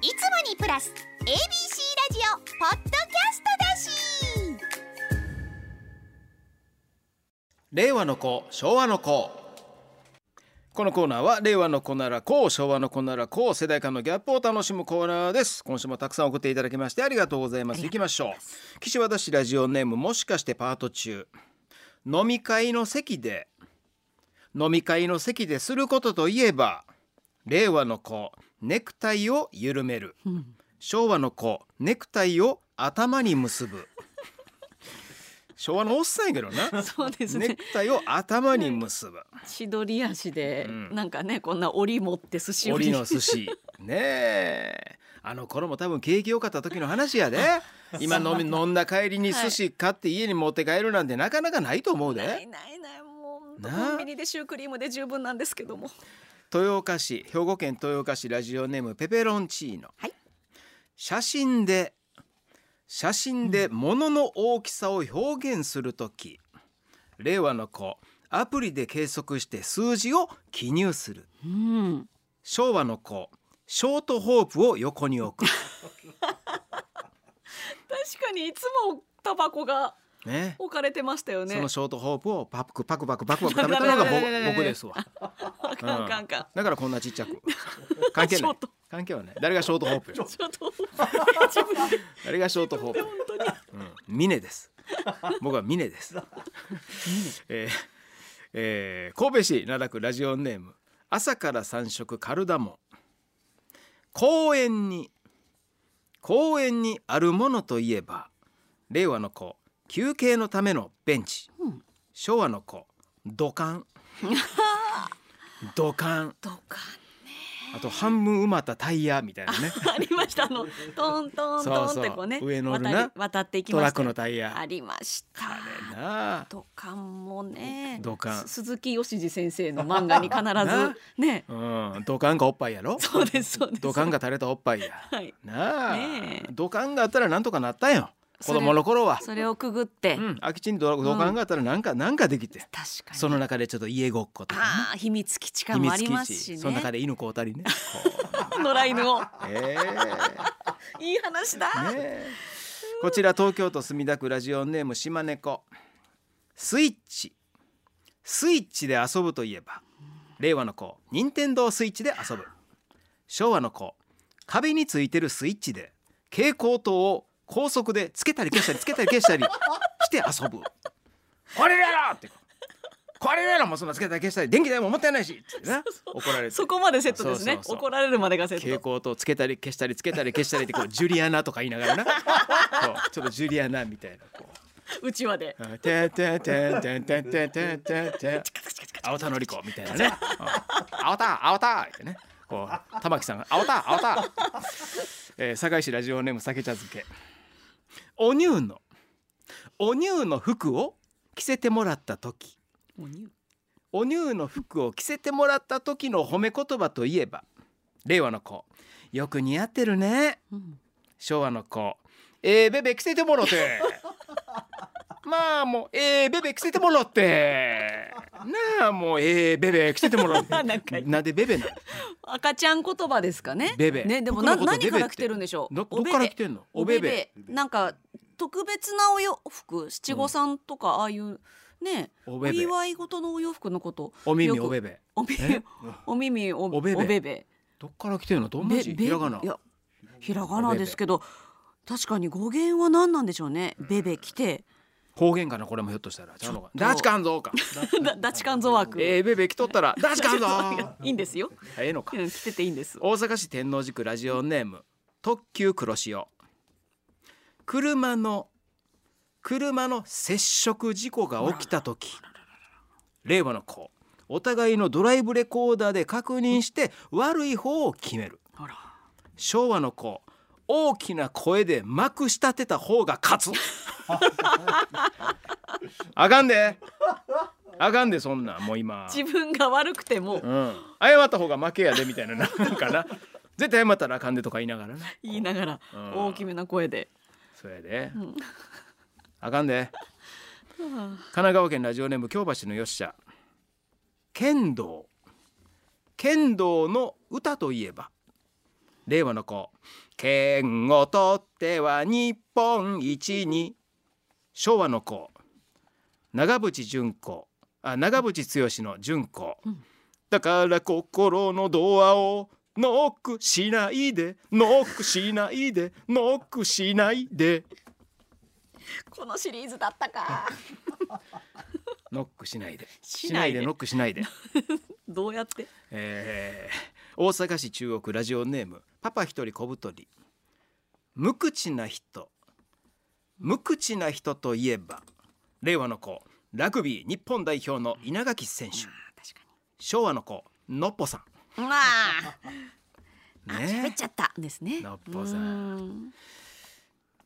いつもにプラス ABC ラジオポッドキャストだし。令和の子昭和の子。このコーナーは令和の子ならこう昭和の子ならこう世代間のギャップを楽しむコーナーです。今週もたくさん送っていただきましてありがとうございます。行きましょう。岸和田市ラジオネームもしかしてパート中。飲み会の席で飲み会の席ですることといえば令和の子ネクタイを緩める。昭和の子ネクタイを頭に結ぶ。昭和のおっさんやけどな。そうですね。ネクタイを頭に結ぶ。千鳥足で、うん。なんかねこんな折持って寿司折りの寿司。ねえ。あの頃も多分景気良かった時の話やで。今飲み飲んだ帰りに寿司買って家に持って帰るなんてなかなかないと思うで、ないないないもうコンビニでシュークリームで十分なんですけども豊岡市兵庫県豊岡市ラジオネームペペロンチーノ、はい。写真で写真で物の大きさを表現する時、令和の子アプリで計測して数字を記入する。うん。昭和の子ショートホープを横に置く。確かにいつもタバコがね。置かれてましたよね。そのショートホープをパクパクパクパクパク食べたのが僕ですわ。あかんだからこんなちっちゃく。関係ない。関係はない。誰がショートホープ 誰がショートホープ。本当にうん、峰です。僕は峰です。えーえー神戸市灘区ラジオネーム。朝から三食カルダモン。公園に公園にあるものといえば令和の子休憩のためのベンチ、うん。昭和の子。土管。土管。どうかあと半分埋まったタイヤみたいなね。ありました。あのトントントンってこうね上乗るな。渡っていきトラックのタイヤ。ありました。あれな。あ土管もね土管。す鈴木義次先生の漫画に必な。ずね。うん。土管がおっぱいやろ？そうですそうです。土管が垂れたおっぱいや。はい。なあ、ねえ。土管があったらなんとかなったんよ子供の頃は。それをくぐって、うん。空き地に土土管があったらなんか、なんかできて。確かに。その中でちょっと家ごっことか。ねああ秘密基地感もありますしね。その中で犬こうたりね。こ 野良犬を。うええ。いい話だ、ねえ。こちら東京都墨田区ラジオネーム島猫。スイッチ。スイッチで遊ぶといえば令和の子任天堂スイッチで遊ぶ。昭和の子壁についてるスイッチで蛍光灯を高速でつけたり消したりつけたり消したりして遊ぶ。これやろって。これやろもうそんなつけたり消したり電気代も持ってないし。ってな。怒られて。そこまでセットですね。怒られるまでがセッ蛍ト光灯つけたり消したりつけたり消したりってこうジュリアナとか言いながらな。ちょっとジュリアナみたいなこう。ちわで。う「てんてんてんてんてんてんてんてんてん青田のり子」みたいなね「青田青田」ってねこう玉木さんが「青田青田」えー堺市ラジオネーム酒茶漬けお乳の。お乳の服を着せてもらった時。もう。にお乳の服を着せてもらった時の褒め言葉といえば令和の子。よく似合ってるね。うん。昭和の子。えー、ベベ着せてもろて。まあもうえー、ベベ着せてもろって。なあもうえー、ベベ着せてもろって。なんかなんでベベなの？赤ちゃん言葉ですかね。ベベ。ねでもな何から来てるんでしょう？どどっから来てんの？おべべなんか特別なお洋服？七五三とかああいうね。お祝い事のお洋服のこと。お耳おべべお耳え？お耳おおべべどっから来てんの？どんな字？ひらがな。いやひらがなですけど確かに語源は何なんでしょうね。べべ来て方言かなこれもひょっとしたら。ちゃうのかダチカンゾーか。だダチカンゾワークえー、ベベ着とったら ダチカンゾー。いいんですよ。ええのか。うん来てていいんです。大阪市天王寺区ラジオネーム特急黒潮。車の車の接触事故が起きた時。令和の子。お互いのドライブレコーダーで確認して悪い方を決める。昭和の子。大きな声でまくし立てた方が勝つ あかんで。あかんでそんなんもう今。自分が悪くても。うん、謝った方が負けやでみたいななんかな。絶対謝ったらあかんでとか言いながらな。言いながらうん。大きめな声で。そうやで、ん。あかんで。神奈川県ラジオネーム京橋のよっしゃ。剣道。剣道の歌といえば。令和の子。剣を取っては日本一に昭和の子長渕純子あ長渕剛の純子、うん。だから心のドアをノックしないでノックしないでノックしないで。このシリーズだったか。ノックしないで。しないでノックしないで。どうやって？えー大阪市中央区ラジオネームパパ一人小太り。無口な人無口な人といえば令和の子ラグビー日本代表の稲垣選手。昭和の子のっぽさにまあ 喋っちゃったですね。のっぽさん。うん。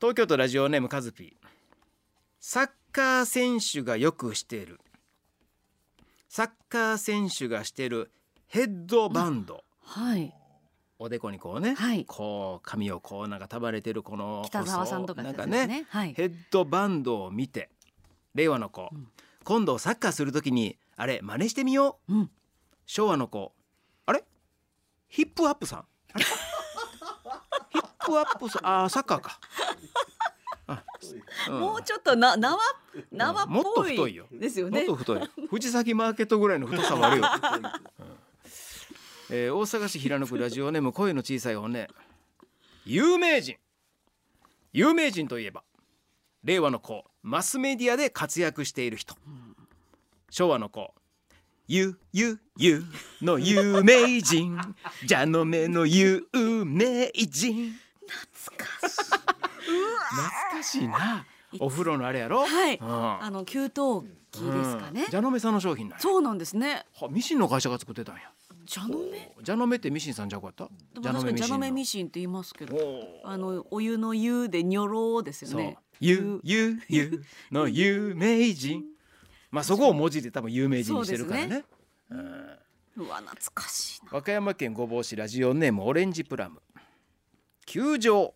東京都ラジオネームカズピー。サッカー選手がよくしている。サッカー選手がしているヘッドバンド、はいおでこにこうね、はい。こう髪をこうなんか束ねてるこの北沢さんとかなんねはい。ヘッドバンドを見て令和の子、うん。今度サッカーするときにあれ真似してみよう。うん。昭和の子。あれ？ヒップアップさん。ヒップアップさん。あーサッカーか、あうん。もうちょっとな縄縄っぽいもっと太いよ。ですよね。もっと太い。藤崎マーケットぐらいの太さはあるよ、う んえー大阪市平野区ラジオネーム 声の小さい骨有名人。有名人といえば令和の子マスメディアで活躍している人。昭和の子ゆゆゆの有名人。蛇の目の有名人。懐かしい。懐かしいな。お風呂のあれやろ？はい。うん。あの給湯器ですかね。うん、蛇の目さんの商品なんや。そうなんですね。はミシンの会社が作ってたんや蛇の目？蛇の目ってミシンさんじゃうかった？確かに蛇の目ミシシンって言いますけどあのお湯の湯でニョロですよね。ゆゆゆの有名人。まあそこを文字で多分有名人にしてるからね。うん。うわ懐かしいな。和歌山県御坊市ラジオネームオレンジプラム。球場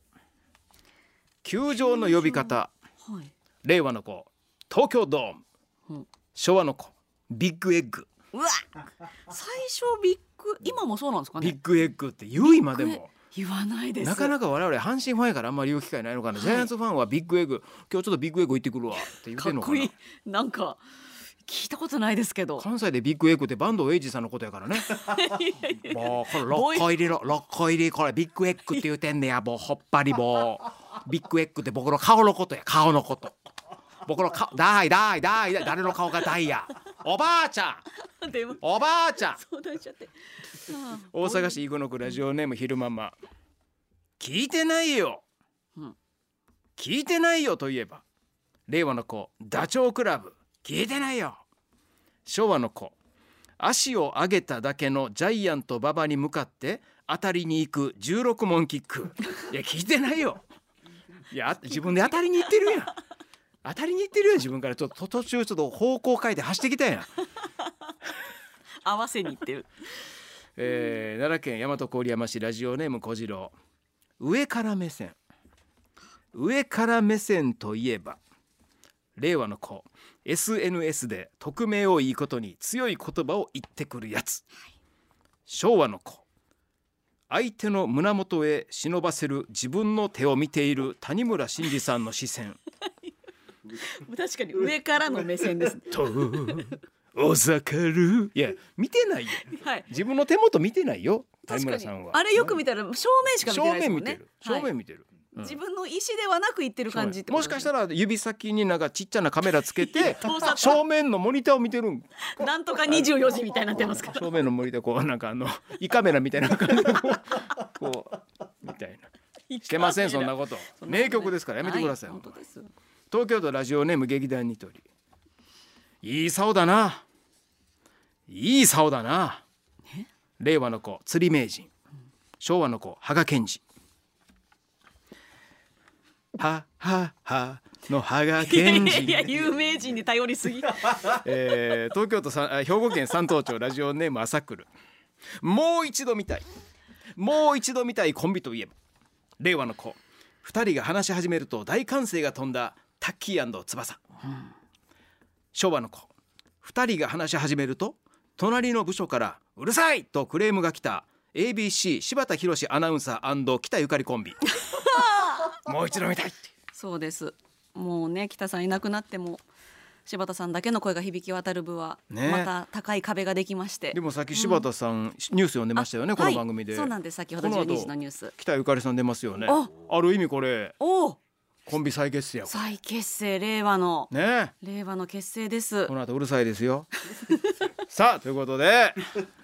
球場の呼び方。はい。令和の子。東京ドーム、う。ん昭和の子。ビッグエッグうわ最初ビッグ今もそうなんですかね？ビッグエッグって言う今でも。言わないです。なかなか我々阪神ファンやからあんまり言う機会ないのかな、はい。ジャイアンツファンはビッグエッグ今日ちょっとビッグエッグ行ってくるわって言ってんのかな。かっこいいなんか聞いたことないですけど。関西でビッグエッグって坂東英二さんのことやからね。もうこれ6個入りの6個入りこれビッグエッグって言うてんねやもうほっぱりもうビッグエッグって僕の顔のことや顔のこと。僕の顔大大大大誰の顔が大や。おばあちゃんおばあちゃん。相談しちゃって。大阪市生野区ラジオネーム昼ママ。聞いてないよ、うん。聞いてないよといえば令和の子ダチョウ倶楽部。聞いてないよ。昭和の子足を上げただけのジャイアント馬場に向かって当たりに行く16問キック。いや聞いてないよ。いや自分で当たりに行ってるやん当たりに行ってるやん自分から。ちょっと途中ちょっと方向変えて走ってきたやん 合わせに行ってる。えー奈良県大和郡山市ラジオネーム小次郎。上から目線。上から目線といえば令和の子。SNS で匿名をいいことに強い言葉を言ってくるやつ。昭和の子。相手の胸元へ忍ばせる自分の手を見ている谷村新司さんの視線確かに上からの目線ですとおざかる。いや見てないよ。はい。自分の手元見てないよ谷確かに。村さんは。あれよく見たら正面しか見て正ないですもんね。正はい。面見てる、うん。自分の意思ではなく言ってる感じもしかしたら指先になんかちっちゃなカメラつけて 正面のモニターを見てるん。らなんとか24時みたいになってますから。正面のモニターこうなんかあの胃カメラみたいな感じでこうなしてませんそんなこと。名曲ですからやめてください、東京都ラジオネーム劇団ニトリ。いい竿だな。いい竿だな。令和の子釣り名人。昭和の子羽賀健二。はははの羽賀健いやいや二有名人に頼りすぎ。えー東京都さあ兵庫県山東町ラジオネーム朝来る。もう一度見たい。もう一度見たいコンビといえば令和の子。二人が話し始めると大歓声が飛んだタッキー翼、昭和の子。二人が話し始めると隣の部署から「うるさい!」とクレームが来た ABC 柴田博アナウンサー北ゆかりコンビ。もう一度見たいってそうです。もうね北さんいなくなっても柴田さんだけの声が響き渡る部はね。また高い壁ができまして、でもさっき柴田さん、ニュース読んでましたよねあこの番組で、はい。そうなんです。先ほどこの後12時のニュース。北ゆかりさん出ますよね。あ。ある意味これお。おコンビ再結成や再結成令和の。ね。令和の結成です。この後うるさいですよ。さあということで、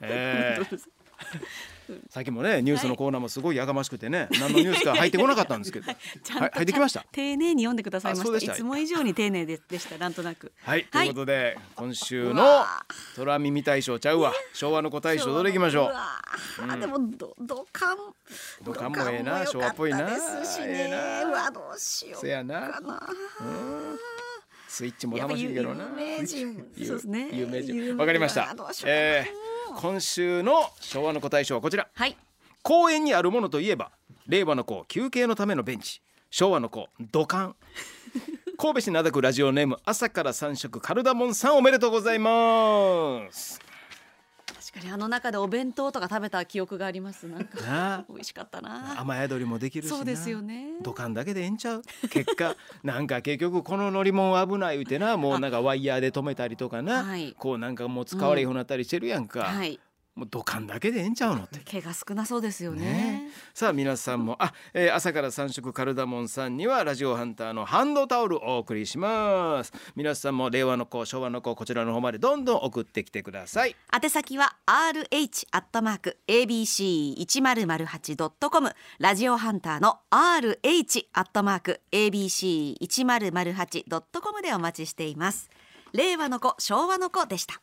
えー さっきもねニュースのコーナーもすごいやがましくてね、何のニュースか入ってこなかったんですけど。ちゃんとはい入ってきました。丁寧に読んでくださいました。いつも以上に丁寧ででしたなんとなく。はい、ということで今週うのわ虎耳大賞ちゃうわ。昭和の子大賞どれいきましょう。わー。でもど土管。土管もええな昭和っぽいな。ですしえねうわどうしようせやな。かなスイッチも楽しいけどな。有名人。有そうですね。有名人。わかりました。あどうしようかな。えー今週の昭和の子大賞はこちら。はい。公園にあるものといえば令和の子休憩のためのベンチ。昭和の子土管。神戸市灘区ラジオネーム朝から三食カルダモンさんおめでとうございます確かにあの中でお弁当とか食べた記憶があります。なんか美味しかったな。雨宿りもできるしな。そうですよね。土管だけでええんちゃう？結果。なんか結局この乗り物危ない言うてなもうなんかワイヤーで止めたりとかな、はいこうなんかもう使われへんようになったりしてるやんか、はいもう土管だけでええんちゃうのって。毛が少なそうですよね。ね。さあ皆さんもあ、えー朝から三食カルダモンさんにはラジオハンターのハンドタオルお送りします。皆さんも令和の子昭和の子こちらの方までどんどん送ってきてください。宛先は rh アットマーク abc 一0 0 8ドットコム。ラジオハンターの rh アットマーク abc 一0 0 8ドットコムでお待ちしています。令和の子昭和の子でした